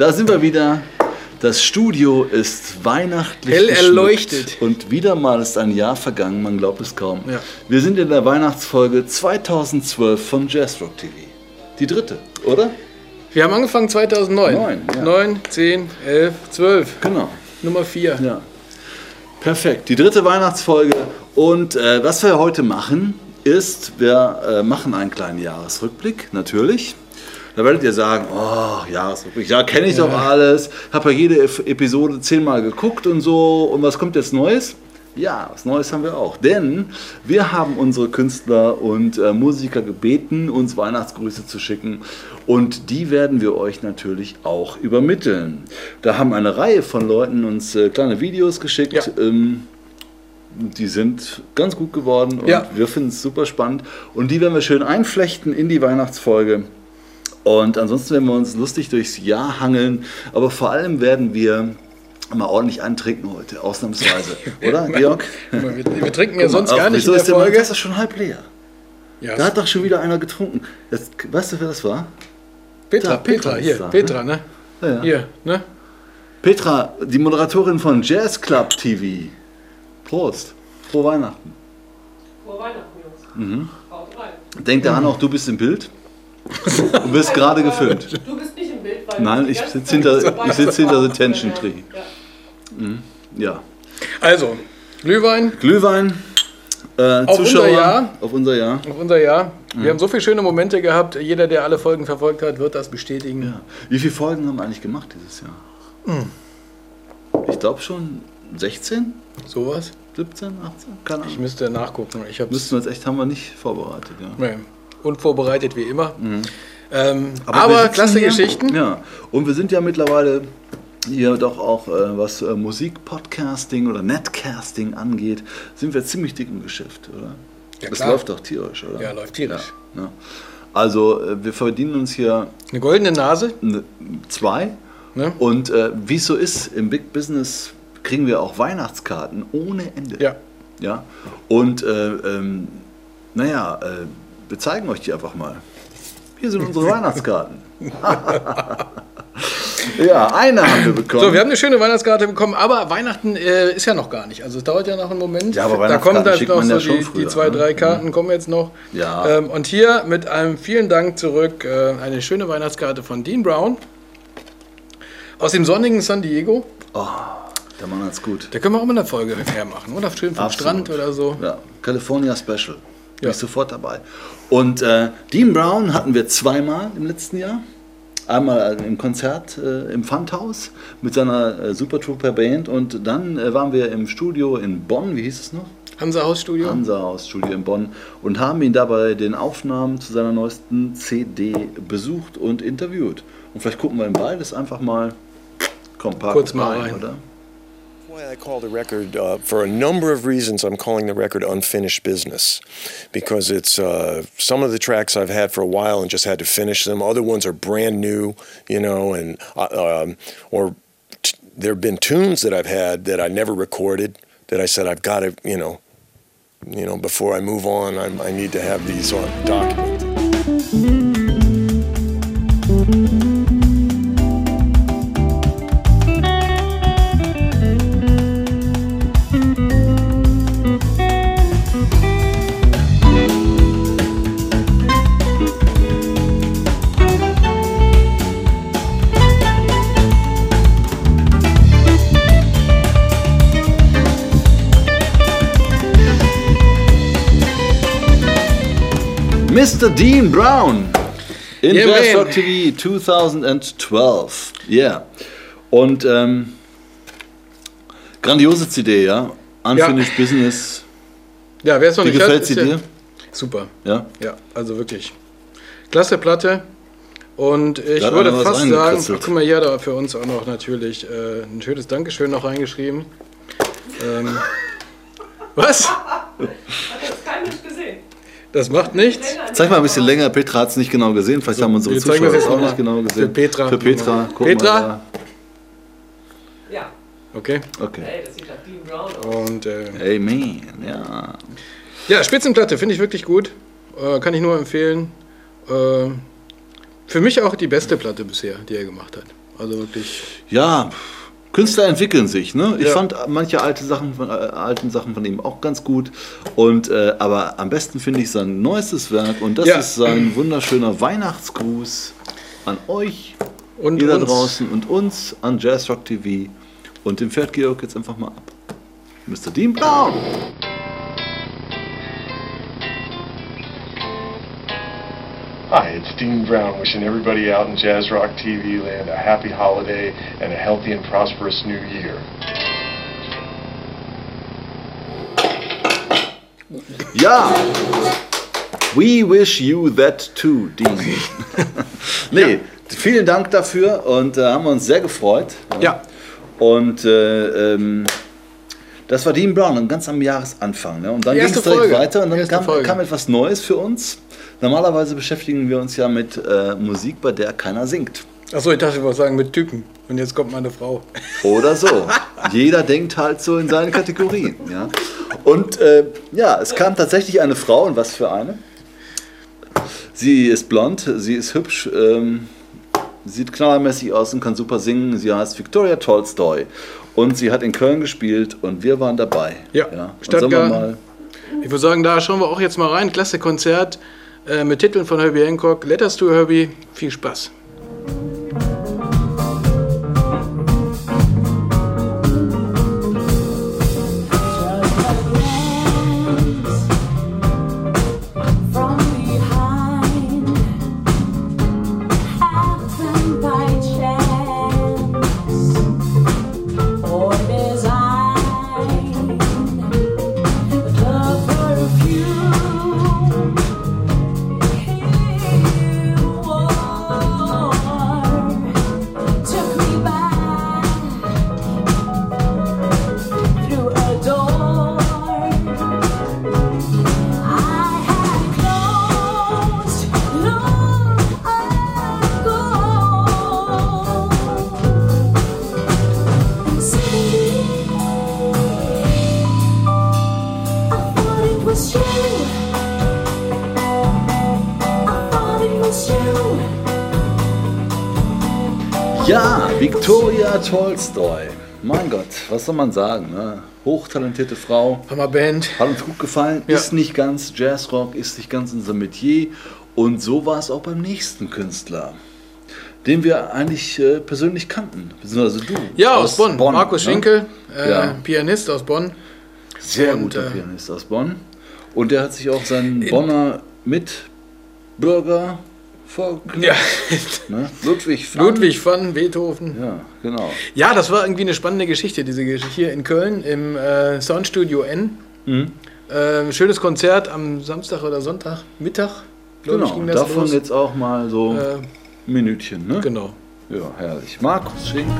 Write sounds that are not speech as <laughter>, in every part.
Da sind wir wieder. Das Studio ist weihnachtlich Hell erleuchtet. Und wieder mal ist ein Jahr vergangen, man glaubt es kaum. Ja. Wir sind in der Weihnachtsfolge 2012 von Jazzrock TV. Die dritte, oder? Wir haben angefangen 2009. Neun, ja. 9, 10, 11, 12. Genau. Nummer 4. Ja. Perfekt. Die dritte Weihnachtsfolge. Und äh, was wir heute machen, ist, wir äh, machen einen kleinen Jahresrückblick, natürlich. Da werdet ihr sagen, oh, Jahresrückblick, ja, kenne ich doch alles, habe ja jede Episode zehnmal geguckt und so. Und was kommt jetzt Neues? Ja, was Neues haben wir auch. Denn wir haben unsere Künstler und äh, Musiker gebeten, uns Weihnachtsgrüße zu schicken. Und die werden wir euch natürlich auch übermitteln. Da haben eine Reihe von Leuten uns äh, kleine Videos geschickt. Ja. Ähm, die sind ganz gut geworden und Ja. wir finden es super spannend. Und die werden wir schön einflechten in die Weihnachtsfolge. Und ansonsten werden wir uns lustig durchs Jahr hangeln. Aber vor allem werden wir mal ordentlich antrinken heute, ausnahmsweise. <laughs> Oder, Georg? Wir, wir <laughs> trinken ja sonst gar nicht wieso in der ist der Folge. Glas schon halb leer? Ja, Da hat doch schon wieder einer getrunken. Jetzt, weißt du, wer das war? Petra, da, Petra, Petra ist hier, da, ne? Petra, ne? Ja, ja. Hier, ne? Petra, die Moderatorin von Jazz Club TV. Prost. Frohe Weihnachten. Frohe Weihnachten, Jungs. Mhm. Denkt daran auch, du bist im Bild. Du wirst gerade gefilmt. Du bist nicht im Bild, weil Nein, ich sitze hinter, ich sitz hinter the bist. tension tree. Ja. Ja. Also, Glühwein Glühwein, äh, Auf Zuschauer unser Jahr. auf unser Jahr. auf unser Jahr. Mhm. Wir haben so viele schöne Momente gehabt. Jeder, der alle Folgen verfolgt hat, wird das bestätigen. Ja. Wie viele Folgen haben wir eigentlich gemacht dieses Jahr? Hm. Ich glaube schon 16, Sowas. 17, 18, keine Ich Ahnung. müsste nachgucken. Ich Müssten wir jetzt echt, haben wir nicht vorbereitet. Ja. nee, unvorbereitet wie immer. Ähm, aber Mhm. sitzen klasse hier, Geschichten. Ja, und wir sind ja mittlerweile hier doch auch, äh, was äh, Musik-Podcasting oder Netcasting angeht, sind wir ziemlich dick im Geschäft, oder? Ja, das läuft doch tierisch, oder? Ja, läuft tierisch. Ja, ja. Also äh, wir verdienen uns hier Eine goldene Nase. ne, zwei Ne? und äh, wie es so ist, im Big Business kriegen wir auch Weihnachtskarten ohne Ende. Ja. Ja? Und äh, ähm, naja, äh, wir zeigen euch die einfach mal. Hier sind unsere Weihnachtskarten. <laughs> ja, eine haben wir bekommen. So, wir haben eine schöne Weihnachtskarte bekommen, aber Weihnachten äh, ist ja noch gar nicht. Also es dauert ja noch einen Moment. Ja, aber da kommen dann noch so ja schon die, früher, die zwei, ne? drei Karten kommen jetzt noch. Ja. Ähm, und hier mit einem vielen Dank zurück äh, eine schöne Weihnachtskarte von Dean Brown aus dem sonnigen San Diego. oh, der Mann hat's gut. Da können wir auch mal eine Folge mehr machen, oder? Schön vom Absolut. Strand oder so. Ja, California Special. Bin Ja. ich sofort dabei. Und äh, Dean Brown hatten wir zweimal im letzten Jahr. Einmal äh, im Konzert äh, im Pfandhaus mit seiner äh, Super Trooper Band und dann äh, waren wir im Studio in Bonn, wie hieß es noch? Hansa Hausstudio. Hansa Haus Studio in Bonn und haben ihn dabei den Aufnahmen zu seiner neuesten CD besucht und interviewt. Und vielleicht gucken wir in beides einfach mal. Komm, Kurz mal rein. oder? Why I call the record, uh, for a number of reasons, I'm calling the record Unfinished Business. Because it's uh, some of the tracks I've had for a while and just had to finish them. Other ones are brand new, you know, and uh, um, or t- there have been tunes that I've had that I never recorded that I said I've got to, you know, you know, before I move on, I'm, I need to have these on documented. Mr. Dean Brown in Yeah, Jazz. Rock TV 2012. Yeah. Und ähm, grandiose CD, ja. Unfinished Business. Ja, wer es noch Wie nicht gefällt sie ist ja- dir? Super. Ja. Ja, also wirklich. Klasse Platte. Und ich Da würde fast sagen, ach, guck mal, hier er für uns auch noch natürlich äh, ein schönes Dankeschön noch reingeschrieben. Ähm, <laughs> was? Hat jetzt kein Mensch gesehen. Das macht nichts. Zeig mal ein bisschen länger. Petra hat es nicht genau gesehen. Vielleicht haben unsere Zuschauer es auch nicht genau gesehen. Für Petra. Für Petra. Guck Petra? Ja. Okay. Okay. Ey, das sieht nach Dean Brown aus. Und äh, Hey man, ja. ja, Spitzenplatte finde ich wirklich gut. Äh, kann ich nur empfehlen. Äh, Für mich auch die beste Platte bisher, die er gemacht hat. Also wirklich. Ja, Künstler entwickeln sich. Ne? Ich Ja. fand manche alte Sachen von, äh, alten Sachen von ihm auch ganz gut. Und, äh, aber am besten finde ich sein neuestes Werk und das Ja. ist sein wunderschöner Weihnachtsgruß an euch, Und ihr da draußen und uns an Jazzrock TV. Und den fährt Georg jetzt einfach mal ab. Mr. Dean Brown. Hi, it's Dean Brown wishing everybody out in Jazz Rock TV land a happy holiday and a healthy and prosperous new year. Ja! We wish you that too, Dean. <laughs> nee, vielen Dank dafür und äh, haben uns sehr gefreut. Ja. Und äh, ähm, das war Dean Brown, und ganz am Jahresanfang. Ne? Und dann ging es direkt weiter und dann kam, kam etwas Neues für uns. Normalerweise beschäftigen wir uns ja mit äh, Musik, bei der keiner singt. Achso, ich dachte, ich wollte sagen mit Typen. Und jetzt kommt meine Frau. Oder so. <laughs> Jeder denkt halt so in seine Kategorien. Ja? Und äh, ja, es kam tatsächlich eine Frau, und was für eine? Sie ist blond, sie ist hübsch, ähm, sieht knallermäßig aus und kann super singen. Sie heißt Victoria Tolstoy. Und sie hat in Köln gespielt und wir waren dabei. Ja, wir Stadtgarten. mal Ich würde sagen, da schauen wir auch jetzt mal rein. Klasse Konzert mit Titeln von Herbie Hancock. Letters to Herbie. Viel Spaß. Tolstoy. Mein Gott, was soll man sagen? Ne? Hochtalentierte Frau. Hammer Band. Hat uns gut gefallen, Ja. ist nicht ganz Jazzrock, ist nicht ganz unser Metier. Und so war es auch beim nächsten Künstler, den wir eigentlich äh, persönlich kannten. Beziehungsweise du. Ja, aus, Bonn. Markus ne? Schinkel, äh, Ja. Pianist aus Bonn. Sehr Und, guter äh, Pianist aus Bonn. Und der hat sich auch seinen Bonner Mitbürger vorgenommen. Ja, Ne? Ludwig van. Ludwig van Beethoven. Ja, genau. Ja, das war irgendwie eine spannende Geschichte, diese Geschichte hier in Köln im äh, Soundstudio N. Mhm. Äh, schönes Konzert am Samstag oder Sonntag, Mittag, ich, Genau, ging das davon los. jetzt auch mal so Äh, ein Minütchen. Ne? genau. Ja, herrlich. Markus Schinkel.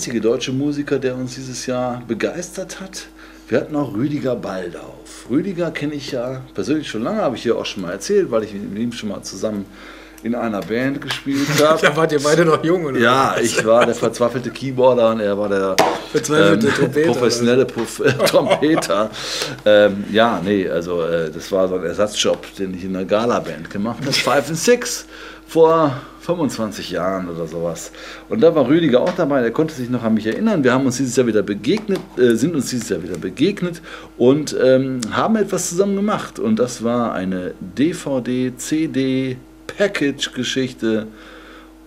Einzige deutsche Musiker, der uns dieses Jahr begeistert hat. Wir hatten auch Rüdiger Baldauf. Rüdiger kenne ich ja persönlich schon lange, habe ich hier auch schon mal erzählt, weil ich mit ihm schon mal zusammen in einer Band gespielt habe. <laughs> Da wart ihr beide noch jung, oder? Ja, ich war der verzweifelte Keyboarder und er war der Verzweifelte ähm, Trompeter, professionelle Prof Trompeter. ähm, ja, nee, also äh, das war so ein Ersatzjob, den ich in einer Gala-Band gemacht habe. Five and Six vor 25 Jahren oder sowas. Und da war Rüdiger auch dabei, der konnte sich noch an mich erinnern. Wir haben uns dieses Jahr wieder begegnet, äh, sind uns dieses Jahr wieder begegnet und ähm, haben etwas zusammen gemacht. Und das war eine DVD, CD, Package-Geschichte.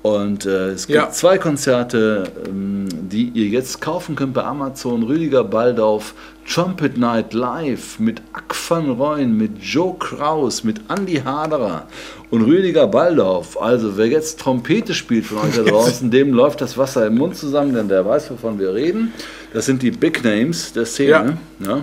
Und äh, es gibt Ja. zwei Konzerte, ähm, die ihr jetzt kaufen könnt bei Amazon. Rüdiger Baldauf, Trumpet Night Live mit Ack van Rooyen, mit Joe Kraus, mit Andy Haderer und Rüdiger Baldauf. Also wer jetzt Trompete spielt von euch da <laughs> draußen, dem läuft das Wasser im Mund zusammen, denn der weiß, wovon wir reden. Das sind die Big Names der Szene. Ja.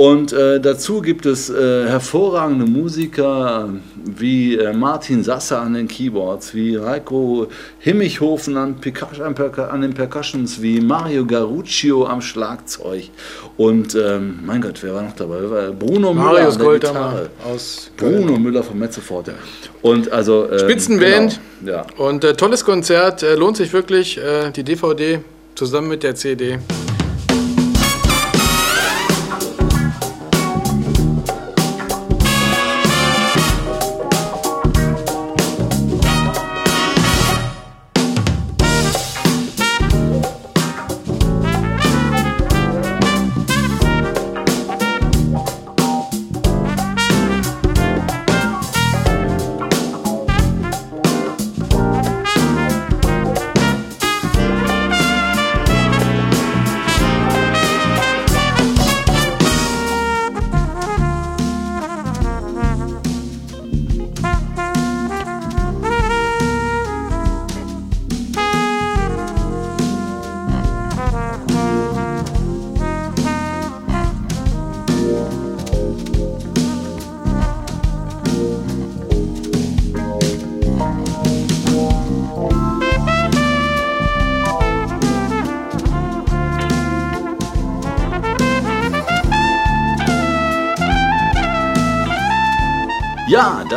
Und äh, dazu gibt es äh, hervorragende Musiker wie äh, Martin Sasser an den Keyboards, wie Heiko Himmichhofen an, Percus- an, den Percussions, wie Mario Garuccio am Schlagzeug. Und ähm, mein Gott, wer war noch dabei? War- Bruno Müller Marius an der Gitarre. aus Köln. Bruno Müller von Metzefort. Ja. Und also ähm, Spitzenband. Genau, ja. Und äh, tolles Konzert, äh, lohnt sich wirklich. Äh, die DVD zusammen mit der CD.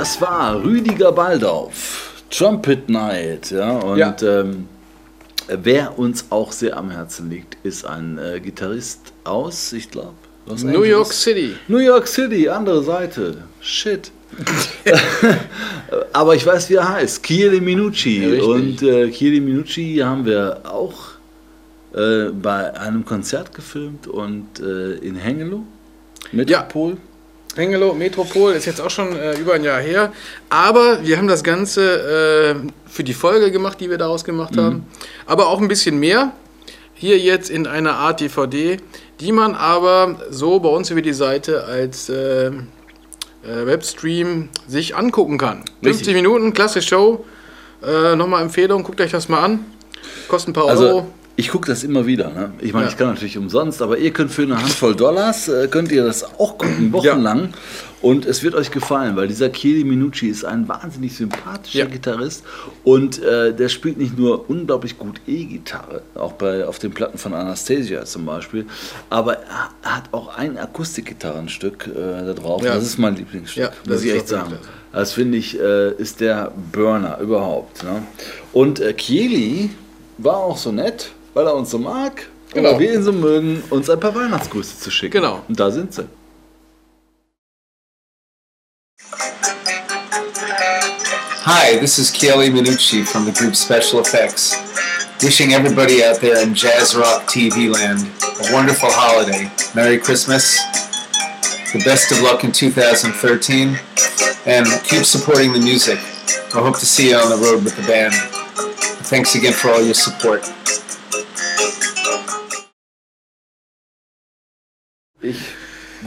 Das war Rüdiger Baldauf, Trumpet Night. Ja, und Ja. Ähm, wer uns auch sehr am Herzen liegt, ist ein äh, Gitarrist aus, ich glaube, Los New Angeles. York City. New York City, andere Seite. Shit. <laughs> Aber ich weiß, wie er heißt. Chieli Minucci. Ja, und äh, Chieli Minucci haben wir auch äh, bei einem Konzert gefilmt und äh, in Hengelo, Metropol. Hengelo Metropol ist jetzt auch schon äh, über ein Jahr her. Aber wir haben das Ganze äh, für die Folge gemacht, die wir daraus gemacht haben. Aber auch ein bisschen mehr. Hier jetzt in einer Art DVD, die man aber so bei uns über die Seite als äh, äh, Webstream sich angucken kann. 50 Minuten, klasse Show. Äh, Nochmal Empfehlung, guckt euch das mal an. Kostet ein paar Also Euro. Ich gucke das immer wieder. Ne? Ich meine, Ja. ich kann natürlich umsonst, aber ihr könnt für eine Handvoll Dollars, äh, könnt ihr das auch gucken, wochenlang. Und es wird euch gefallen, weil dieser Chieli Minucci ist ein wahnsinnig sympathischer Ja. Gitarrist und äh, der spielt nicht nur unglaublich gut E-Gitarre, auch bei, auf den Platten von Anastasia zum Beispiel, aber er hat auch ein Akustikgitarrenstück äh, da drauf. Ja. Das ist mein Lieblingsstück, Ja, muss ich echt sagen. klasse. Das finde ich, äh, ist der Burner überhaupt. Ne? Und äh, Chieli war auch so nett, weil er uns so mag, Genau. oder wir ihn so mögen, uns ein paar Weihnachtsgrüße zu schicken. Genau. Und da sind sie. Hi, this is Kelly Minucci from the group Special Effects. Wishing everybody out there in jazz rock TV land a wonderful holiday. Merry Christmas. The best of luck in 2013. And keep supporting the music. I hope to see you on the road with the band. Thanks again for all your support. Ich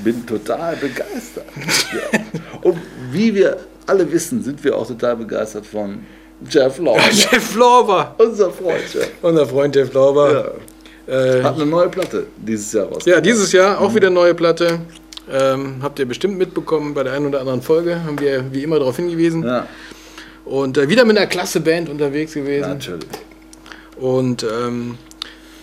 bin total begeistert. ja. Und wie wir alle wissen, sind wir auch total begeistert von Jeff Lorber. <laughs> Jeff Lorber. Unser Freund Jeff. Unser Freund Jeff Lorber. Äh, Hat eine neue Platte dieses Jahr raus. Ja, dieses Jahr auch wieder neue Platte. Ähm, habt ihr bestimmt mitbekommen bei der einen oder anderen Folge. Haben wir wie immer darauf hingewiesen. Ja, Und äh, wieder mit einer klasse Band unterwegs gewesen. natürlich. Und ähm,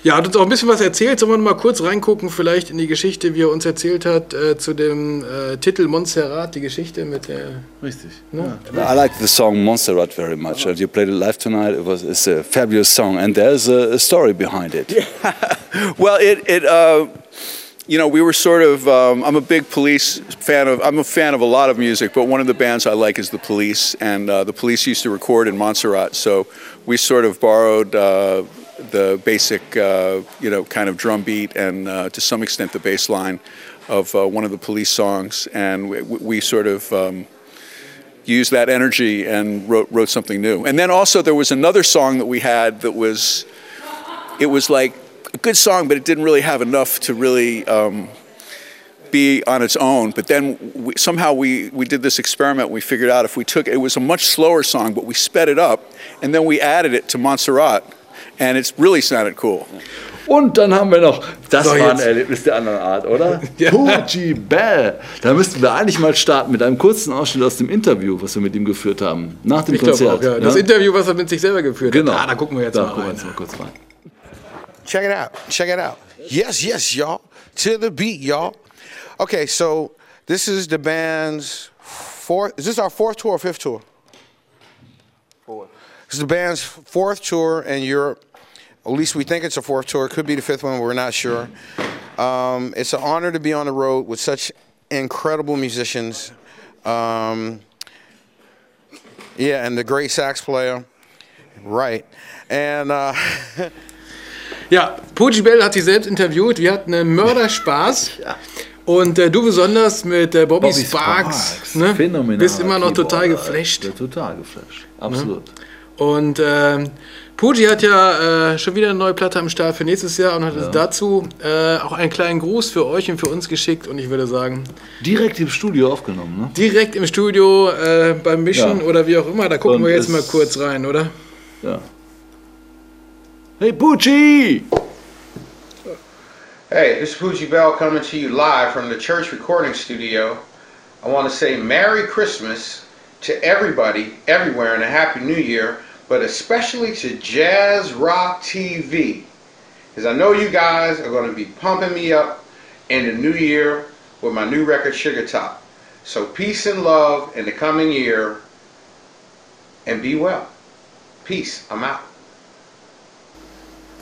ja, hat uns auch ein bisschen was erzählt. Sollen wir mal kurz reingucken, vielleicht in die Geschichte, wie er uns erzählt hat, äh, zu dem äh, Titel Montserrat, die Geschichte mit der. Richtig. Ne? I like the song Montserrat very much. Uh, You played it live tonight. It was it's a fabulous song, and there's a, a story behind it. <laughs> Well, it, it uh, you know, we were sort of. Um, I'm a big Police fan of. I'm a fan of a lot of music, but one of the bands I like is the Police, and uh, the Police used to record in Montserrat, so we sort of borrowed. Uh, the basic, uh, you know, kind of drum beat and uh, to some extent the bass line of uh, one of the police songs, and we, we sort of um, used that energy and wrote wrote something new. And then also there was another song that we had that was it was like a good song, but it didn't really have enough to really um, be on its own. But then we, somehow we, we did this experiment. We figured out if we took it was a much slower song, but we sped it up, and then we added it to Montserrat, and it's really sounded cool. Und dann haben wir noch, das So, war ein. Erlebnis der anderen Art, oder? <laughs> Ja. Fuji Bell. Da müssten wir eigentlich mal starten mit einem kurzen Ausschnitt aus dem Interview, was wir mit ihm geführt haben. Nach dem Ich Konzert. auch, ja. Das Interview, was er mit sich selber geführt Genau. hat. Ah, da gucken wir jetzt da mal rein. jetzt mal kurz rein. Check it out. Check it out. Yes, yes, y'all. To the beat, y'all. Okay, so this is the band's fourth. Is this our fourth tour or fifth tour? Fourth. This is the band's fourth tour in Europe. At least we think it's a fourth tour. It could be the fifth one. We're not sure. Um, it's an honor to be on the road with such incredible musicians. Um, yeah, and the great sax player. Right. And uh, <laughs> Ja, Pooji Bell hat sich selbst interviewt. Wir hatten einen Mörderspaß. Und äh, du besonders mit äh, Bobby, Bobby Sparks. Sparks, ne? phänomenal. Bist immer noch total Keyboarder. geflasht. Total geflasht. Absolut. Und ähm, Pooji hat ja äh, schon wieder eine neue Platte am Start für nächstes Jahr und hat uns dazu äh, auch einen kleinen Gruß für euch und für uns geschickt. Und ich würde sagen, Direkt im Studio aufgenommen, ne? direkt im Studio äh, beim Mischen Ja. oder wie auch immer, da gucken Und wir jetzt mal kurz rein, oder? Ja. Hey, Pucci! Hey, this is Poochie Bell coming to you live from the church recording studio. I want to say Merry Christmas to everybody, everywhere, and a Happy New Year, but especially to Jazz Rock TV. Because I know you guys are going to be pumping me up in the new year with my new record, Sugar Top. So peace and love in the coming year, and be well. Peace. I'm out.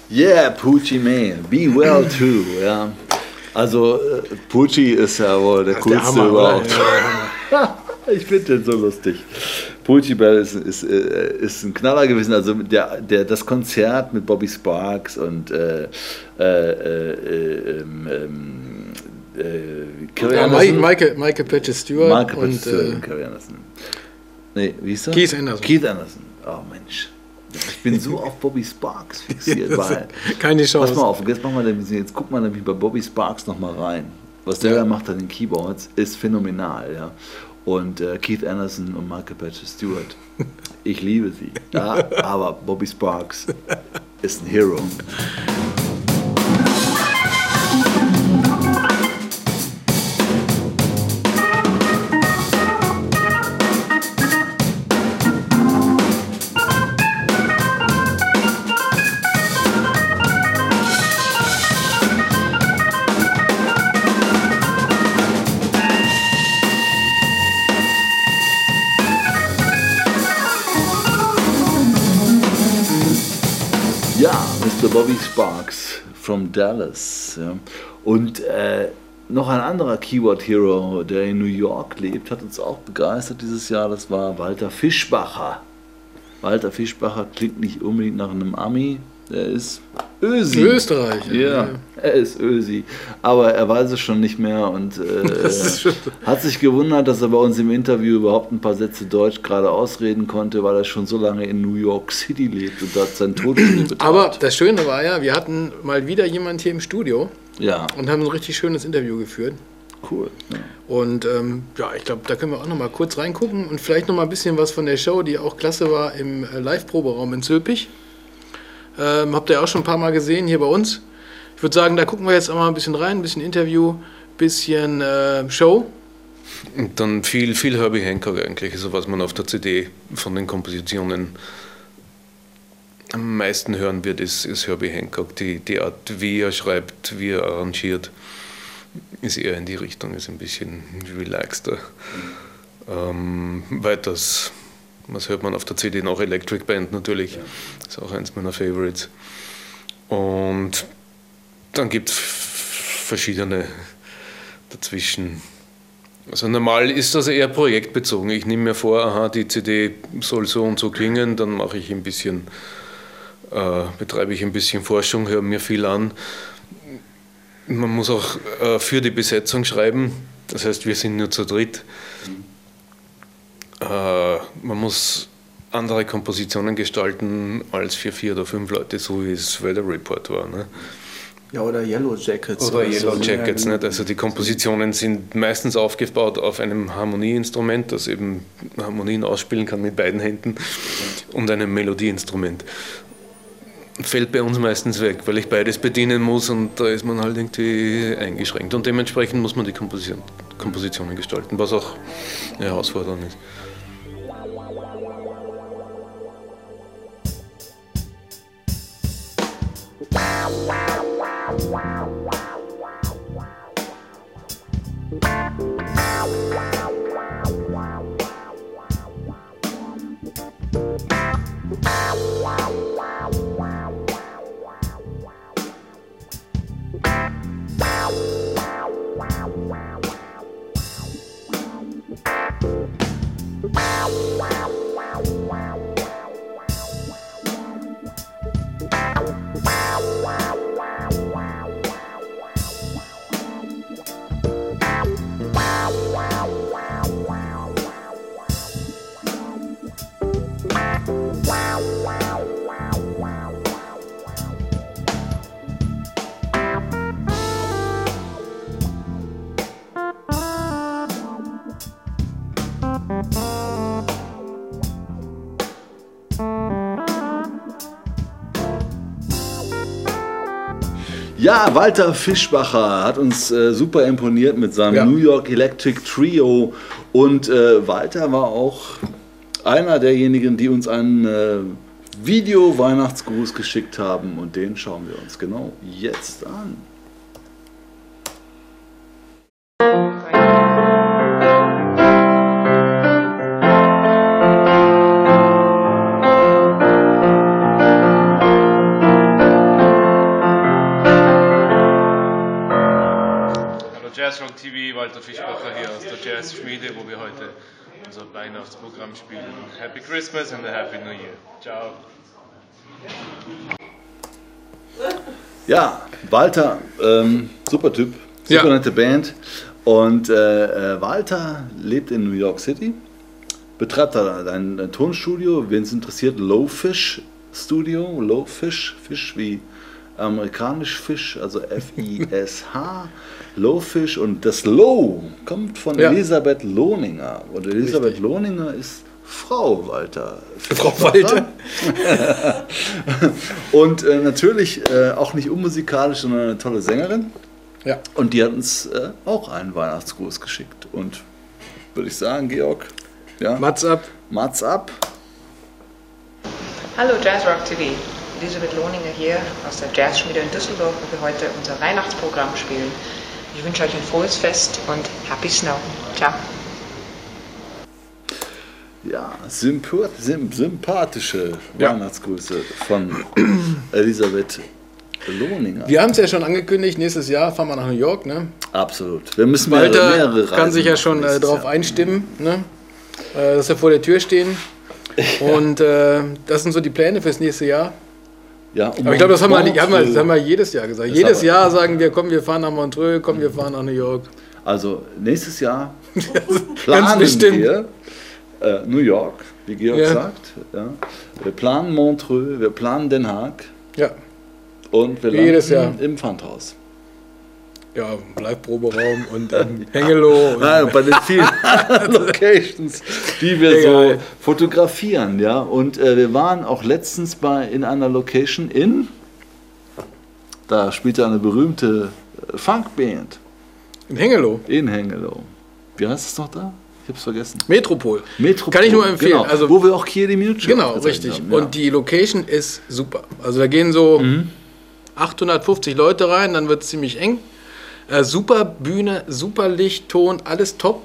Yeah, Pucci man, be well <clears throat> too, ja. Also, äh, Pucci ist ja wohl der coolste Hammer, überhaupt. <laughs> oder? <laughs> ich finde den so lustig. Pucci Bell ist, ist, äh, ist ein Knaller gewesen. Also der, der, das Konzert mit Bobby Sparks und äh, äh, äh, ähm, ähm, äh, Carrie Ja, Anderson. Mike, Michael, Michael Patches Stewart Mark und Stewart äh, und Carrie Anderson. Nee, wie hieß er? Keith Anderson. Keith Anderson. Oh Mensch. Ich bin so auf Bobby Sparks <laughs> fixiert. weil, keine Chance. pass mal auf, jetzt, machen wir nämlich, jetzt guck mal nämlich bei Bobby Sparks nochmal rein. Was der Ja. da macht an den Keyboards, ist phänomenal. Ja. Und äh, Keith Anderson und Michael Patches Stewart, <laughs> ich liebe sie. Ja, aber Bobby Sparks ist ein Hero. Bobby Sparks from Dallas. Ja. Und äh, noch ein anderer Keyword Hero, der in New York lebt, hat uns auch begeistert dieses Jahr. Das war Walter Fischbacher. Walter Fischbacher klingt nicht unbedingt nach einem Ami. Er ist Ösi. Österreicher, Ja, ja. er ist Ösi. Aber er weiß es schon nicht mehr und äh, <laughs> hat sich gewundert, dass er bei uns im Interview überhaupt ein paar Sätze Deutsch gerade ausreden konnte, weil er schon so lange in New York City lebt und dort sein Tonstudio betreibt. Aber das Schöne war ja, wir hatten mal wieder jemand hier im Studio ja, und haben ein richtig schönes Interview geführt. cool. Ja. Und ähm, ja, ich glaube, da können wir auch noch mal kurz reingucken und vielleicht noch mal ein bisschen was von der Show, die auch klasse war im äh, Live-Proberaum in Zülpich. Ähm, habt ihr auch schon ein paar Mal gesehen hier bei uns. Ich würde sagen, da gucken wir jetzt auch mal ein bisschen rein, ein bisschen Interview, bisschen äh, Show. Und dann viel, viel Herbie Hancock eigentlich, also was man auf der CD von den Kompositionen am meisten hören wird, ist, ist Herbie Hancock. Die, die Art, wie er schreibt, wie er arrangiert, ist eher in die Richtung, ist ein bisschen relaxter. Ähm, weiters, was hört man auf der CD noch? Electric Band natürlich, ist auch eins meiner Favorites. Und dann gibt es verschiedene dazwischen. Also normal ist das eher projektbezogen. Ich nehme mir vor, aha, die CD soll so und so klingen, dann mache ich ein bisschen, äh, betreibe ich ein bisschen Forschung, höre mir viel an. Man muss auch äh, für die Besetzung schreiben, das heißt, wir sind nur zu dritt. Äh, man muss andere Kompositionen gestalten als für vier oder fünf Leute, so wie es Weather Report war. Ne? Ja, oder Yellow Jackets. Oder Yellow so. Jackets. Ja, Nicht? Also die Kompositionen sind meistens aufgebaut auf einem Harmonieinstrument, das eben Harmonien ausspielen kann mit beiden Händen und einem Melodieinstrument. Fällt bei uns meistens weg, weil ich beides bedienen muss und da ist man halt irgendwie eingeschränkt. Und dementsprechend muss man die Komposition, Kompositionen gestalten, was auch eine Herausforderung ist. wow, wow, wow. Ja, Walter Fischbacher hat uns äh, super imponiert mit seinem Ja. New York Electric Trio. Und äh, Walter war auch einer derjenigen, die uns einen äh, Video-Weihnachtsgruß geschickt haben. Und den schauen wir uns genau jetzt an. Weihnachtsprogramm spielen. Happy Christmas and a Happy New Year. Ciao. Ja, Walter, ähm, super Typ, super Ja. nette Band. Und äh, äh, Walter lebt in New York City, betreibt da ein, ein Tonstudio. Wen es interessiert, Lowfish Studio. Lowfish, Fisch wie amerikanisch Fisch, also F-I-S-H. Lowfish und das Low kommt von Ja. Elisabeth Lohninger. Und Elisabeth Richtig. Lohninger ist Frau Walter. Frau Walter. <laughs> Und äh, natürlich äh, auch nicht unmusikalisch, sondern eine tolle Sängerin. Ja. Und die hat uns äh, auch einen Weihnachtsgruß geschickt. Und würde ich sagen, Georg, ja, Mats ab. Mats ab. Hallo Jazzrock TV, Elisabeth Lohninger hier aus der Jazzschmiede in Düsseldorf, wo wir heute unser Weihnachtsprogramm spielen. Ich wünsche euch ein frohes Fest und Happy Snow. Ciao. Ja, sympa sym sympathische Ja. Weihnachtsgrüße von <clears throat> Elisabeth Lohninger. Wir haben es ja schon angekündigt, nächstes Jahr fahren wir nach New York. Ne? Absolut. Wir müssen mehrere, Walter mehrere kann Reisen sich ja schon äh, darauf einstimmen, ne? äh, dass wir vor der Tür stehen. <laughs> Und äh, das sind so die Pläne fürs nächste Jahr. Ja, um Aber ich glaube, das, haben wir- haben wir- das haben wir jedes Jahr gesagt. Das jedes Jahr sagen wir, komm, wir fahren nach Montreux, komm, wir fahren nach New York. Also nächstes Jahr <laughs> planen wir äh, New York, wie Georg Ja. sagt. Ja. Wir planen Montreux, wir planen Den Haag Ja, und wir landen im Pfandhaus. Ja Live-Proberaum und ähm, <laughs> Hengelo. Und, Ja, bei den vielen <laughs> Locations, die wir Egal. so fotografieren, ja. Und äh, wir waren auch letztens bei in einer Location in, da spielte eine berühmte äh, Funkband in Hengelo. in Hengelo. Wie heißt es noch da? Ich hab's vergessen. Metropol. Metropol. Kann ich nur empfehlen. Genau, Also, wo wir auch Kier die Minute Genau, richtig. Und die Location ist super. Also da gehen so Mhm. 850 Leute rein, dann wird es ziemlich eng. Äh, super Bühne, super Licht, Ton, alles top.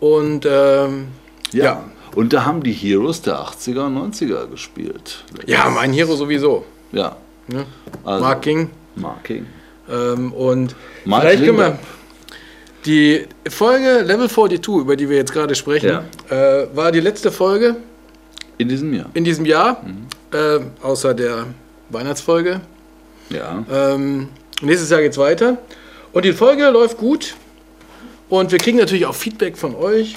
Und ähm, ja. ja. Und da haben die Heroes der 80er und 90er gespielt. ja, mein Hero sowieso. Ja. Ne? Also, Mark King. Mark King. Ähm, und Mike vielleicht können wir die Folge Level 42, über die wir jetzt gerade sprechen, äh, war die letzte Folge In diesem Jahr. in diesem Jahr, Mhm. äh, außer der Weihnachtsfolge. Ja. Ähm, nächstes Jahr geht's weiter. Und die Folge läuft gut. Und wir kriegen natürlich auch Feedback von euch.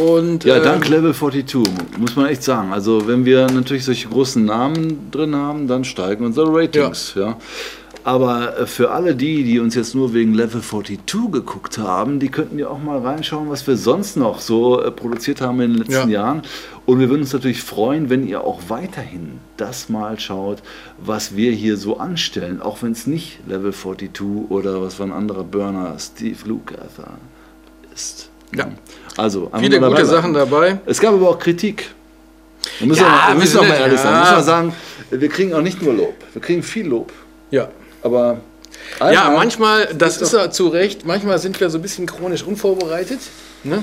Und, Ja, ähm, dank Level 42, muss man echt sagen. Also, wenn wir natürlich solche großen Namen drin haben, dann steigen unsere Ratings. Ja. Aber äh, für alle die, die uns jetzt nur wegen Level 42 geguckt haben, die könnten ja auch mal reinschauen, was wir sonst noch so äh, produziert haben in den letzten Ja. Jahren. Und wir würden uns natürlich freuen, wenn ihr auch weiterhin das mal schaut, was wir hier so anstellen. Auch wenn es nicht Level 42 oder was war ein anderer Burner, Steve Lukather ist. Ja. Also, Viele gute dabei Sachen dabei. Es gab aber auch Kritik. Wir müssen, Ja, auch, mal- wir müssen auch mal ehrlich sein. ja. Müssen wir sagen, wir kriegen auch nicht nur Lob. Wir kriegen viel Lob. Ja. Aber Ja, manchmal, das ist ja zu Recht, manchmal sind wir so ein bisschen chronisch unvorbereitet. Ne?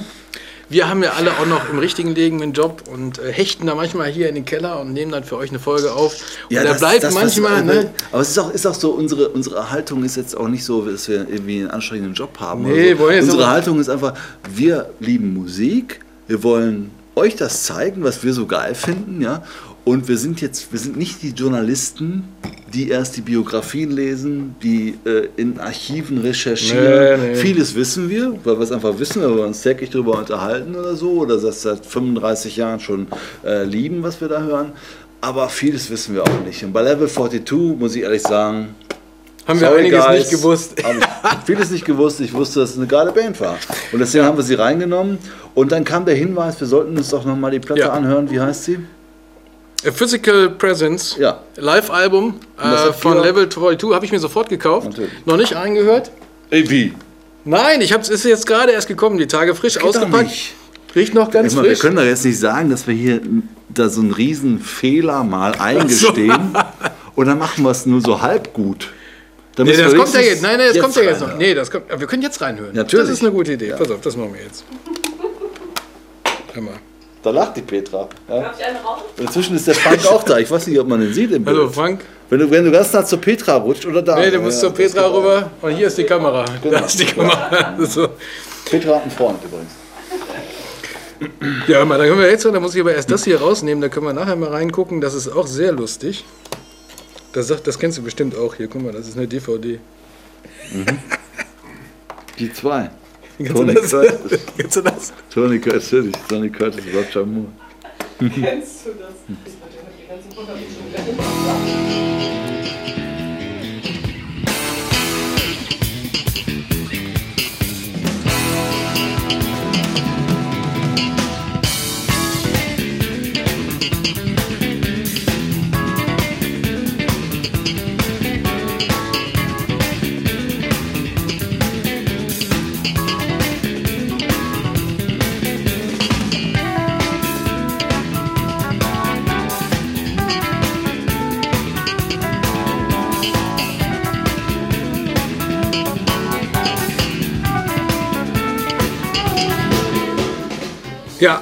Wir haben ja alle auch noch im richtigen Leben einen Job und äh, hechten da manchmal hier in den Keller und nehmen dann für euch eine Folge auf. Und da das- bleibt das, manchmal, ne? Aber es ist auch, ist auch so, unsere, unsere Haltung ist jetzt auch nicht so, dass wir irgendwie einen anstrengenden Job haben. Nee, so. Unsere Haltung ist einfach, wir lieben Musik, wir wollen euch das zeigen, was wir so geil finden, ja. Und wir sind jetzt, wir sind nicht die Journalisten, die erst die Biografien lesen, die äh, in Archiven recherchieren. Nee, nee. Vieles wissen wir, weil wir es einfach wissen, weil wir uns täglich darüber unterhalten oder so, oder das seit 35 Jahren schon äh, lieben, was wir da hören. Aber vieles wissen wir auch nicht. Und bei Level 42 muss ich ehrlich sagen, Haben wir sorry, einiges guys, nicht gewusst. <laughs> Vieles nicht gewusst. Ich wusste, dass es eine geile Band war. Und deswegen haben wir sie reingenommen. Und dann kam der Hinweis, wir sollten uns doch nochmal die Platte Ja. anhören. Wie heißt sie? A Physical Presence, Ja. Live-Album äh, von Georg- Level 42, habe ich mir sofort gekauft. Natürlich. Noch nicht reingehört. Ey, wie? Nein, ich hab's, ist jetzt gerade erst gekommen, die Tage frisch Geht ausgepackt. Riecht noch ganz wir frisch. können doch jetzt nicht sagen, dass wir hier da so einen riesen Fehler mal eingestehen und dann machen wir es nur so halb gut. Dann Nee, das wir kommt ja jetzt. Nein, nein, das kommt ja jetzt noch. Nee, das kommt. Wir können jetzt reinhören. Natürlich. Das ist eine gute Idee. Pass auf, das machen wir jetzt. Hör mal. Da lacht die Petra. Ja. Darf ich einen rauchen? Und Inzwischen ist der Frank auch da. Ich weiß nicht, ob man den sieht im Bild. Also Frank, Wenn du, wenn du ganz nah zur Petra rutscht oder da. nee, du musst Ja, zur Petra rüber und hier ist die Kamera. Genau. Da ist die Kamera. <laughs> so. auch. Petra hat einen Freund übrigens. Ja, mal, dann können wir jetzt, dann muss ich aber erst das hier rausnehmen, da können wir nachher mal reingucken. Das ist auch sehr lustig. Das, sagt, das kennst du bestimmt auch hier. Guck mal, das ist eine DVD. Die zwei. Kennst du Tony das? Curtis. Kennst du das? <laughs> Tony Curtis, natürlich. Tony Curtis, Roger Moore. Kennst du das? Ja,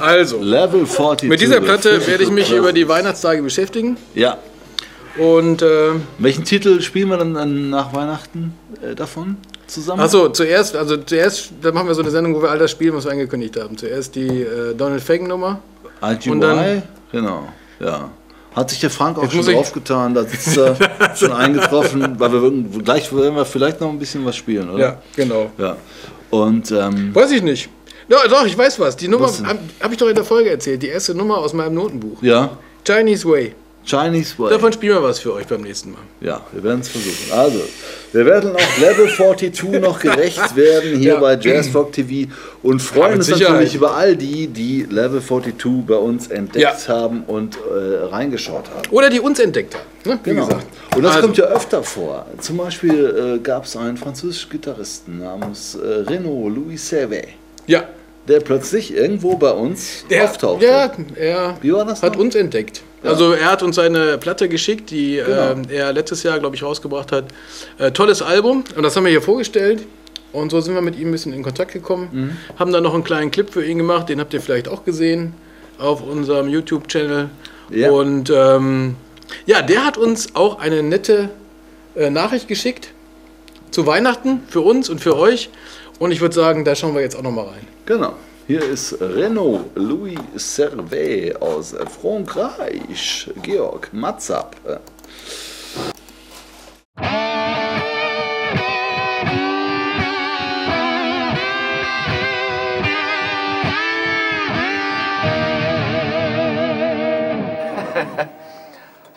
also. Level 42. Mit dieser Platte werde ich mich über die Weihnachtstage beschäftigen. Ja. Und äh, Welchen Titel spielen wir dann, dann nach Weihnachten äh, davon zusammen? Achso, zuerst, also zuerst, da machen wir so eine Sendung, wo wir all das spielen, was wir angekündigt haben. Zuerst die äh, Donald Fagen Nummer. IGY? Und dann- genau, ja. Hat sich der Frank auch schon draufgetan, da sitzt <laughs> er schon eingetroffen, weil wir würden, gleich werden wir vielleicht noch ein bisschen was spielen, oder? Ja, genau. Ja. Und ähm, Weiß ich nicht. Ja, doch, ich weiß was. Die Nummer Was denn? habe hab ich doch in der Folge erzählt. Die erste Nummer aus meinem Notenbuch. ja, Chinese Way. Chinese Way. Davon spielen wir was für euch beim nächsten Mal. Ja, wir werden es versuchen. Also, wir werden auch Level 42 <laughs> noch gerecht werden hier Ja. bei Jazz Rock TV und freuen mit uns Sicherheit. natürlich über all die, die Level 42 bei uns entdeckt Ja. haben und äh, reingeschaut haben. Oder die uns entdeckt haben. Ne? Wie Genau. gesagt. Und das Also, kommt ja öfter vor. Zum Beispiel äh, gab es einen französischen Gitarristen namens äh, Renaud Louis Servet, Ja, der plötzlich irgendwo bei uns der, auftauchte. ja, er Wie war das hat noch? uns entdeckt. Also er hat uns seine Platte geschickt, die Genau. ähm, er letztes Jahr, glaube ich, rausgebracht hat. Äh, tolles Album und das haben wir hier vorgestellt. Und so sind wir mit ihm ein bisschen in Kontakt gekommen. Mhm. Haben dann noch einen kleinen Clip für ihn gemacht, den habt ihr vielleicht auch gesehen auf unserem YouTube-Channel. Ja. Und ähm, ja, der hat uns auch eine nette äh, Nachricht geschickt zu Weihnachten für uns und für euch. Und ich würde sagen, da schauen wir jetzt auch nochmal rein. Genau. Hier ist Renault Louis Servet aus Frankreich, Georg Matzap.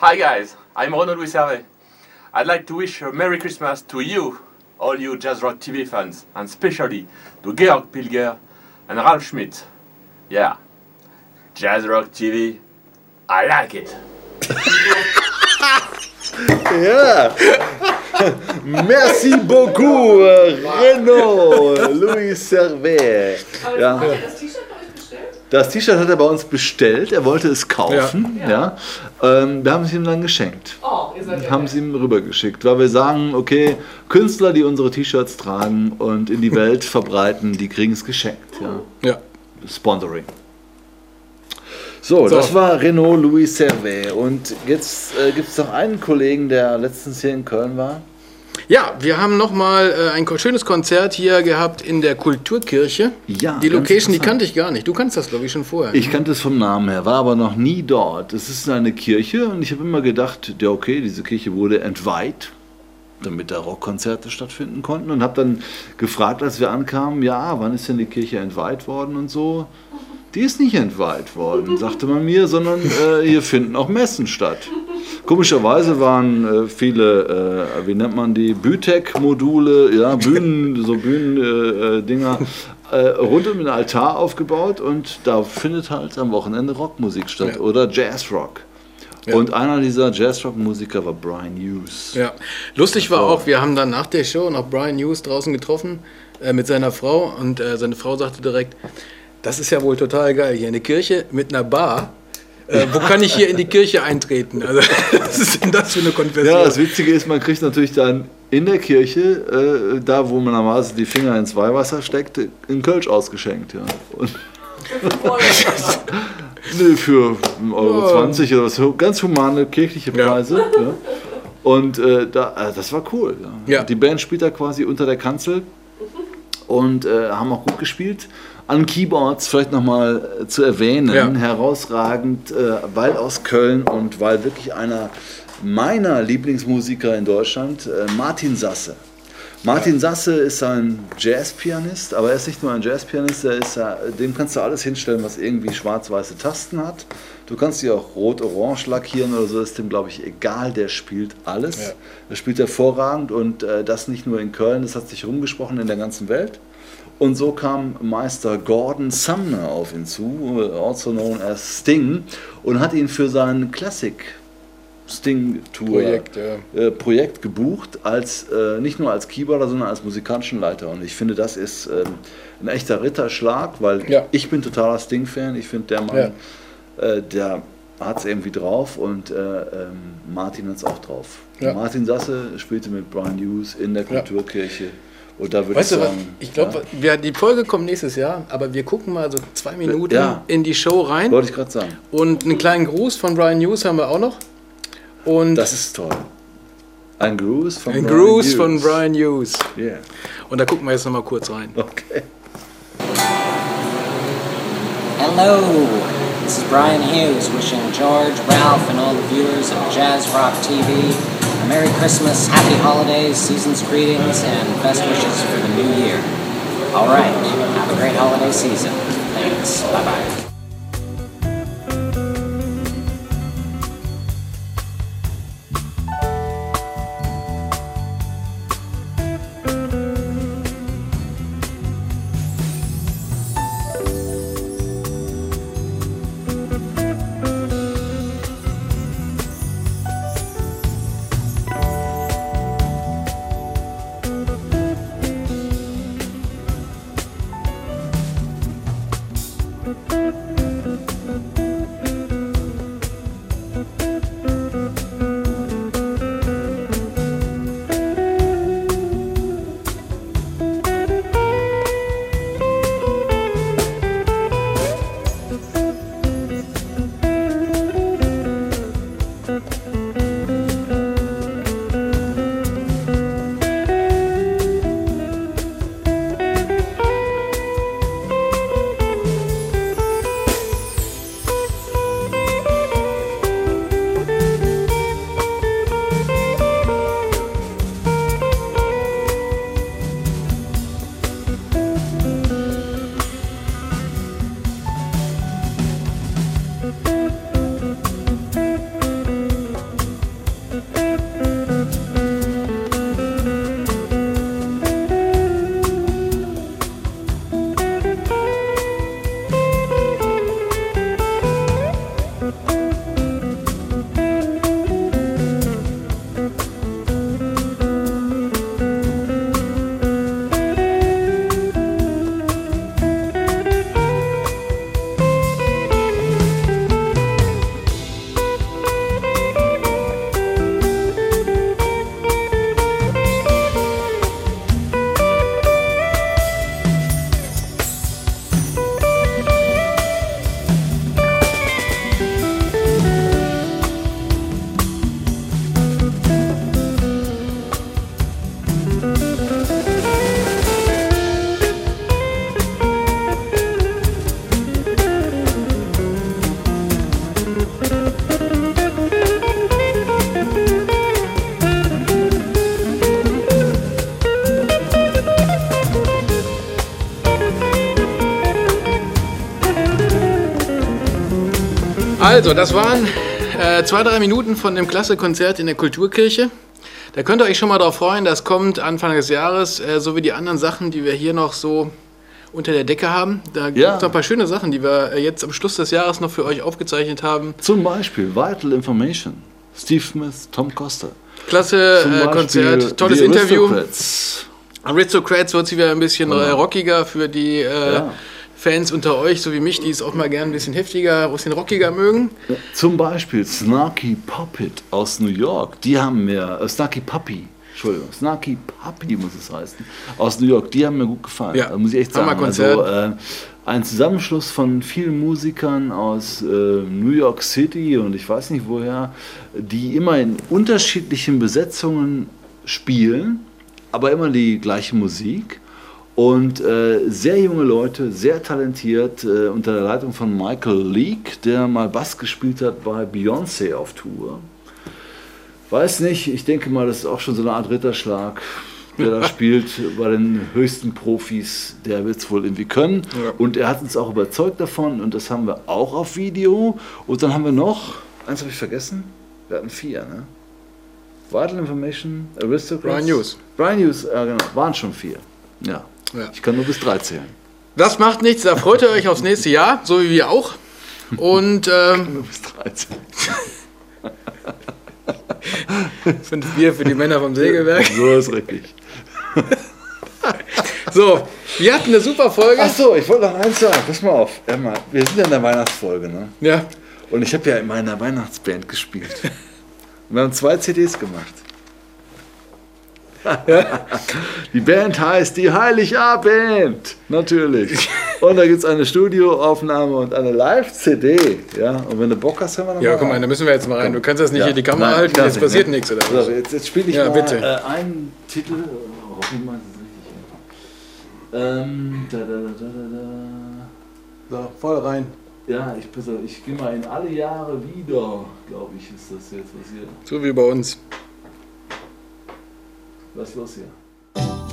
Hi guys, I'm Renaud Louis Servet. I'd like to wish a Merry Christmas to you all you Jazz Rock TV fans, and especially to Georg Pilger and Ralf Schmidt. Yeah, Jazz Rock TV, I like it. <laughs> yeah. <laughs> Merci beaucoup, äh, Renaud, Louis Servet. Aber Ja. er das T-Shirt bei euch bestellt? Das T-Shirt hat er bei uns bestellt, er wollte es kaufen. Ja. Ja. Ähm, wir haben es ihm dann geschenkt. Oh, ihr seid haben es ihm rübergeschickt, weil wir sagen, okay, Künstler, die unsere T-Shirts tragen und in die Welt <laughs> verbreiten, die kriegen es geschenkt. Ja. Ja. Sponsoring. So, So. das war Renaud Louis Servet. Und jetzt äh, gibt es noch einen Kollegen, der letztens hier in Köln war. Ja, wir haben nochmal äh, ein schönes Konzert hier gehabt in der Kulturkirche. Ja, die Location, die kannte ich gar nicht. Du kannst das, glaube ich, schon vorher. Ich kannte es vom Namen her, war aber noch nie dort. Es ist eine Kirche und ich habe immer gedacht, ja okay, diese Kirche wurde entweiht, damit da Rockkonzerte stattfinden konnten und habe dann gefragt, als wir ankamen, ja, wann ist denn die Kirche entweiht worden und so. Die ist nicht entweiht worden, <laughs> sagte man mir, sondern äh, hier finden auch Messen statt. Komischerweise waren äh, viele, äh, wie nennt man die, Bütek-Module, ja, Bühnen, <laughs> so Bühnendinger, äh, Dinger, äh, rund um den Altar aufgebaut und da findet halt am Wochenende Rockmusik statt Ja. oder Jazzrock. Ja. Und einer dieser Jazzrock-Musiker war Brian Hughes. Ja, lustig war auch, wir haben dann nach der Show noch Brian Hughes draußen getroffen äh, mit seiner Frau und äh, seine Frau sagte direkt, das ist ja wohl total geil, hier eine Kirche mit einer Bar. Äh, wo kann ich hier in die Kirche eintreten? Also, <laughs> was ist denn das für eine Konfession? Ja, das Witzige ist, man kriegt natürlich dann in der Kirche, äh, da wo man normalerweise die Finger ins Weihwasser steckt, in Kölsch ausgeschenkt. Ja. Und <laughs> Nö, für 1,20 Euro 20 oder so, ganz humane kirchliche Preise. Ja. Und äh, da, äh, das war cool. Ja. Ja. Die Band spielt da quasi unter der Kanzel und äh, haben auch gut gespielt. An Keyboards vielleicht nochmal äh, zu erwähnen, Ja. herausragend, äh, weil aus Köln und weil wirklich einer meiner Lieblingsmusiker in Deutschland, äh, Martin Sasse. Martin Sasse ist ein Jazzpianist, aber er ist nicht nur ein Jazzpianist, er ist, dem kannst du alles hinstellen, was irgendwie schwarz-weiße Tasten hat. Du kannst sie auch rot-orange lackieren oder so, ist dem, glaube ich, egal, der spielt alles. Ja. Er spielt hervorragend und das nicht nur in Köln, das hat sich rumgesprochen in der ganzen Welt. Und so kam Meister Gordon Sumner auf ihn zu, äh, also known as Sting, und hat ihn für sein Classic Sting Tour Projekt, ja. äh, Projekt gebucht, als, äh, nicht nur als Keyboarder, sondern als musikalischen Leiter. Und ich finde, das ist ähm, ein echter Ritterschlag, weil Ja. ich bin totaler Sting-Fan. Ich finde, der Mann, äh, der hat es irgendwie drauf und äh, ähm, Martin hat es auch drauf. Ja. Martin Sasse spielte mit Brian Hughes in der Ja. Kulturkirche. Und da würde ich Weißt du was? sagen, Ich glaube, wir die Folge kommt nächstes Jahr, aber wir gucken mal so zwei Minuten Ja. in die Show rein. wollte ich gerade sagen. Und einen kleinen Gruß von Brian Hughes haben wir auch noch. Und Das ist toll. Ein Gruß von ein Brian Gruß Hughes. von Brian Hughes. Yeah. Und da gucken wir jetzt noch mal kurz rein. Okay. Hello, this is Brian Hughes wishing George, Ralph, and all the viewers of Jazz Rock TV Merry Christmas, Happy Holidays, Season's greetings, and best wishes for the new year. All right, have a great holiday season. Thanks. Bye bye. Also, das waren äh, zwei, drei Minuten von dem Klasse-Konzert in der Kulturkirche. Da könnt ihr euch schon mal drauf freuen, das kommt Anfang des Jahres, äh, so wie die anderen Sachen, die wir hier noch so unter der Decke haben. Da gibt es Ja. noch ein paar schöne Sachen, die wir äh, jetzt am Schluss des Jahres noch für euch aufgezeichnet haben. Zum Beispiel Vital Information. Steve Smith, Tom Costa. Klasse äh, Konzert, tolles Interview. Aristocrats. Aristocrats wird sie wieder ein bisschen Genau. äh, rockiger für die äh, Ja. Fans unter euch, so wie mich, die es auch mal gern ein bisschen heftiger, ein bisschen rockiger mögen. Zum Beispiel Snarky Puppet aus New York. Die haben mir, äh, Snarky Puppy, Entschuldigung, Snarky Puppy muss es heißen, aus New York. Die haben mir gut gefallen. Ja. Da muss ich echt sagen. Hammerkonzert. Also, äh, ein Zusammenschluss von vielen Musikern aus äh, New York City und ich weiß nicht woher, die immer in unterschiedlichen Besetzungen spielen, aber immer die gleiche Musik. Und äh, sehr junge Leute, sehr talentiert, äh, unter der Leitung von Michael Leake, der mal Bass gespielt hat bei Beyoncé auf Tour. Weiß nicht, ich denke mal, das ist auch schon so eine Art Ritterschlag, der da <laughs> spielt bei den höchsten Profis. Der wird es wohl irgendwie können. Ja. Und er hat uns auch überzeugt davon und das haben wir auch auf Video. Und dann haben wir noch, eins habe ich vergessen, wir hatten vier, ne? Vital Information, Aristocrats. Brian Hughes. Brian Hughes, äh, genau, waren schon vier. Ja. Ja. Ich kann nur bis drei zählen. Das macht nichts, da freut ihr euch aufs nächste Jahr, so wie wir auch. Und ähm, Nur bis 13. <laughs> fünf Bier für die Männer vom Sägewerk. So ist richtig. <laughs> So, wir hatten eine super Folge. Achso, ich wollte noch eins sagen. Pass mal auf. Emma, wir sind ja in der Weihnachtsfolge, ne? Ja. Und ich habe ja in meiner Weihnachtsband gespielt. Wir haben zwei CDs gemacht. <laughs> Die Band heißt die Heiligabend, natürlich. Und da gibt es eine Studioaufnahme und eine Live-CD. Ja? Und wenn du Bock hast, hören wir noch Ja, mal guck mal, rein. da müssen wir jetzt mal rein. Du kannst das nicht Ja. hier die Kamera Nein, halten, jetzt nicht, passiert ne? nichts, oder So, was? jetzt, jetzt spiele ich Ja, mal bitte. Äh, einen Titel. Oh, wie meinst du es richtig? Ähm, da, da, da, da, da. So, voll rein. Ja, ich, ich gehe mal in alle Jahre wieder, glaube ich, ist das jetzt, was hier. So wie bei uns. Was ist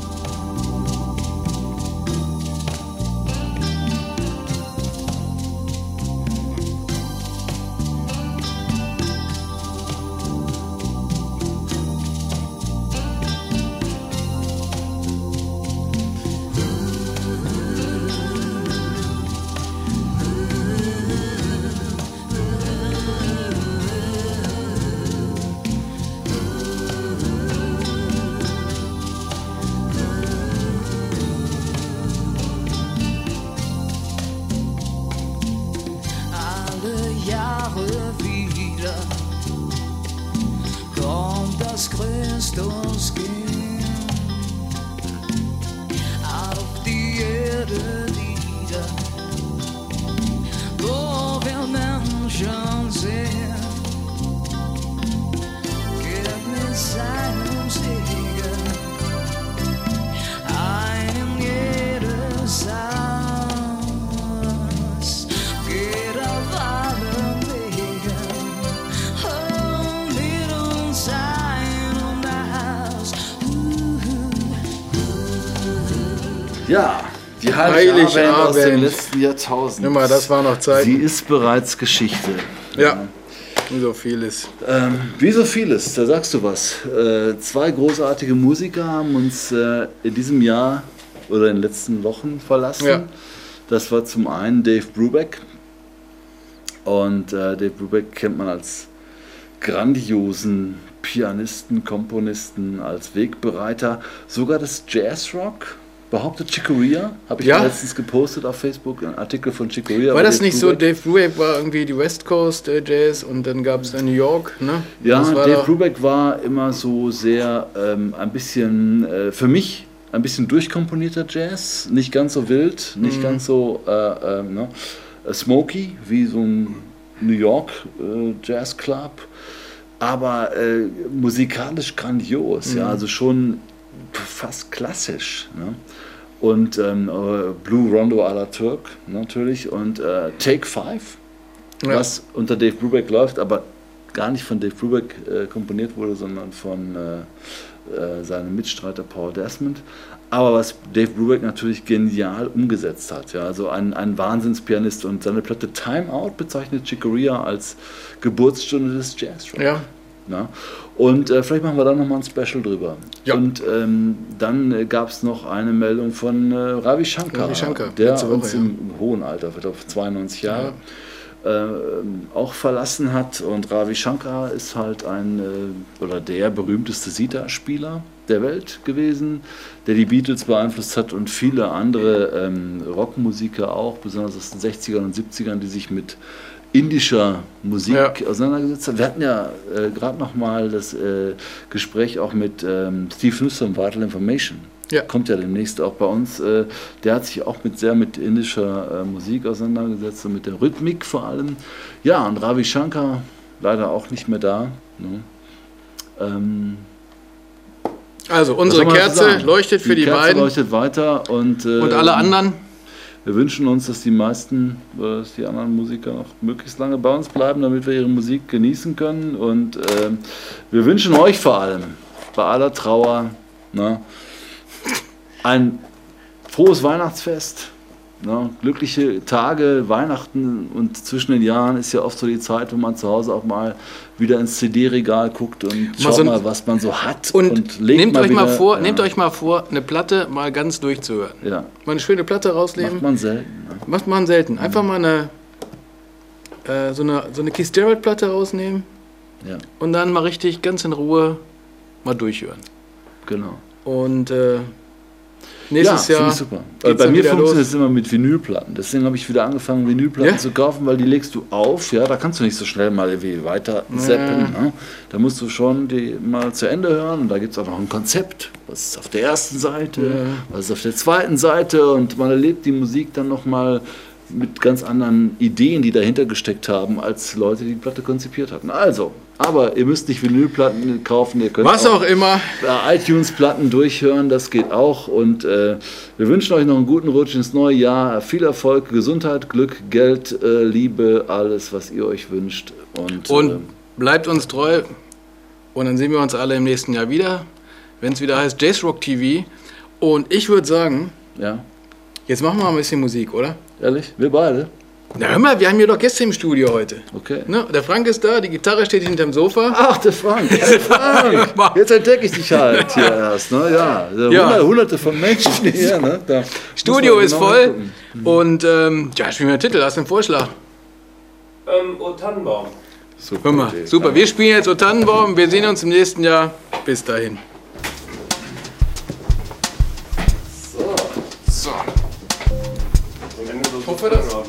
Heiligabend aus dem letzten Jahrtausend. Mal, das war noch Zeit. Sie ist bereits Geschichte. Ja, wie so vieles. Ähm, wie so vieles, da sagst du was. Äh, zwei großartige Musiker haben uns äh, in diesem Jahr oder in den letzten Wochen verlassen. Ja. Das war zum einen Dave Brubeck. Und äh, Dave Brubeck kennt man als grandiosen Pianisten, Komponisten, als Wegbereiter, sogar des Jazzrock. Behauptet Chicoria, habe ich Ja. letztens gepostet auf Facebook, ein Artikel von Chicoria. War das nicht so, Brubeck. Dave Brubeck war irgendwie die West Coast äh, Jazz und dann gab es New York, ne? Ja, Dave Brubeck war immer so sehr ähm, ein bisschen, äh, für mich, ein bisschen durchkomponierter Jazz. Nicht ganz so wild, nicht Mhm. ganz so äh, ähm, ne? smoky wie so ein New York äh, Jazz Club. Aber äh, musikalisch grandios, ja, Mhm. also schon fast klassisch. Ne? Und ähm, äh, Blue Rondo à la Turk natürlich und äh, Take Five, Ja. was unter Dave Brubeck läuft, aber gar nicht von Dave Brubeck äh, komponiert wurde, sondern von äh, äh, seinem Mitstreiter Paul Desmond. Aber was Dave Brubeck natürlich genial umgesetzt hat. Ja, also ein, ein Wahnsinnspianist und seine Platte Time Out bezeichnet Chicoria als Geburtsstunde des Jazz. Ja. Ja. Und äh, vielleicht machen wir da nochmal ein Special drüber. Und ähm, dann äh, gab es noch eine Meldung von äh, Ravi Shankar, Ravi Shankar, der Woche, uns ja. im hohen Alter, ich glaube 92 Jahre, äh, auch verlassen hat. Und Ravi Shankar ist halt ein äh, oder der berühmteste Sita-Spieler der Welt gewesen, der die Beatles beeinflusst hat und viele andere ähm, Rockmusiker auch, besonders aus den 60ern und 70ern, die sich mit indischer Musik auseinandergesetzt haben. Wir hatten ja äh, gerade noch mal das äh, Gespräch auch mit ähm, Steve Newsom, Vital Information. Ja. Kommt ja demnächst auch bei uns. Äh, der hat sich auch mit sehr mit indischer äh, Musik auseinandergesetzt und mit der Rhythmik vor allem. Ja, und Ravi Shankar leider auch nicht mehr da. Ne? Ähm, Also, unsere Kerze leuchtet für die, Kerze beiden. leuchtet weiter und, äh, Und alle anderen? Wir wünschen uns, dass die meisten, äh, dass die anderen Musiker noch möglichst lange bei uns bleiben, damit wir ihre Musik genießen können. Und ähm, wir wünschen euch vor allem, bei aller Trauer, ne, ein frohes Weihnachtsfest. Ne, glückliche Tage, Weihnachten und zwischen den Jahren ist ja oft so die Zeit, wo man zu Hause auch mal wieder ins CD-Regal guckt und Mal schaut so mal, was man so hat. Und, legt nehmt euch mal wieder- vor, ja. nehmt euch mal vor, eine Platte mal ganz durchzuhören. Ja. Mal eine schöne Platte rausnehmen. Macht man selten. Ne? Macht man selten. Einfach mal eine, äh, so eine, so eine Keith Jarrett-Platte rausnehmen Ja. und dann mal richtig ganz in Ruhe mal durchhören. Genau. Und äh, nächstes ja, Jahr. ich super. Bei mir funktioniert es immer mit Vinylplatten. Deswegen habe ich wieder angefangen, Vinylplatten Ja? zu kaufen, weil die legst du auf. Ja, da kannst du nicht so schnell mal weiter zappen. Ja. Ne? Da musst du schon die mal zu Ende hören. Und da gibt es auch noch ein Konzept. Was ist auf der ersten Seite, was ist auf der zweiten Seite. Und man erlebt die Musik dann nochmal mit ganz anderen Ideen, die dahinter gesteckt haben, als Leute, die die Platte konzipiert hatten. Also, aber ihr müsst nicht Vinylplatten kaufen, ihr könnt Was auch immer. bei iTunes-Platten durchhören, das geht auch. Und äh, wir wünschen euch noch einen guten Rutsch ins neue Jahr. Viel Erfolg, Gesundheit, Glück, Geld, äh, Liebe, alles, was ihr euch wünscht. Und, Und äh, bleibt uns treu. Und dann sehen wir uns alle im nächsten Jahr wieder, wenn es wieder heißt Jace Rock TV. Und ich würde sagen, ja. Jetzt machen wir mal ein bisschen Musik, oder? Ehrlich? Wir beide? Na hör mal, wir haben hier doch Gäste im Studio heute. Okay. Ne? Der Frank ist da, die Gitarre steht hinterm Sofa. Ach, der Frank. Der Frank. Jetzt entdecke ich dich halt <laughs> hier erst. Ne? Ja, Ja. Hunderte, hunderte von Menschen hier. <laughs> Ne? Da Studio ist genau voll. hingucken. Und ähm, ja, spielen wir einen Titel. Hast du einen Vorschlag? Ähm, O Tannenbaum. Super, Hör mal, super. Wir spielen jetzt O Tannenbaum. Wir sehen uns im nächsten Jahr. Bis dahin. Não foi na.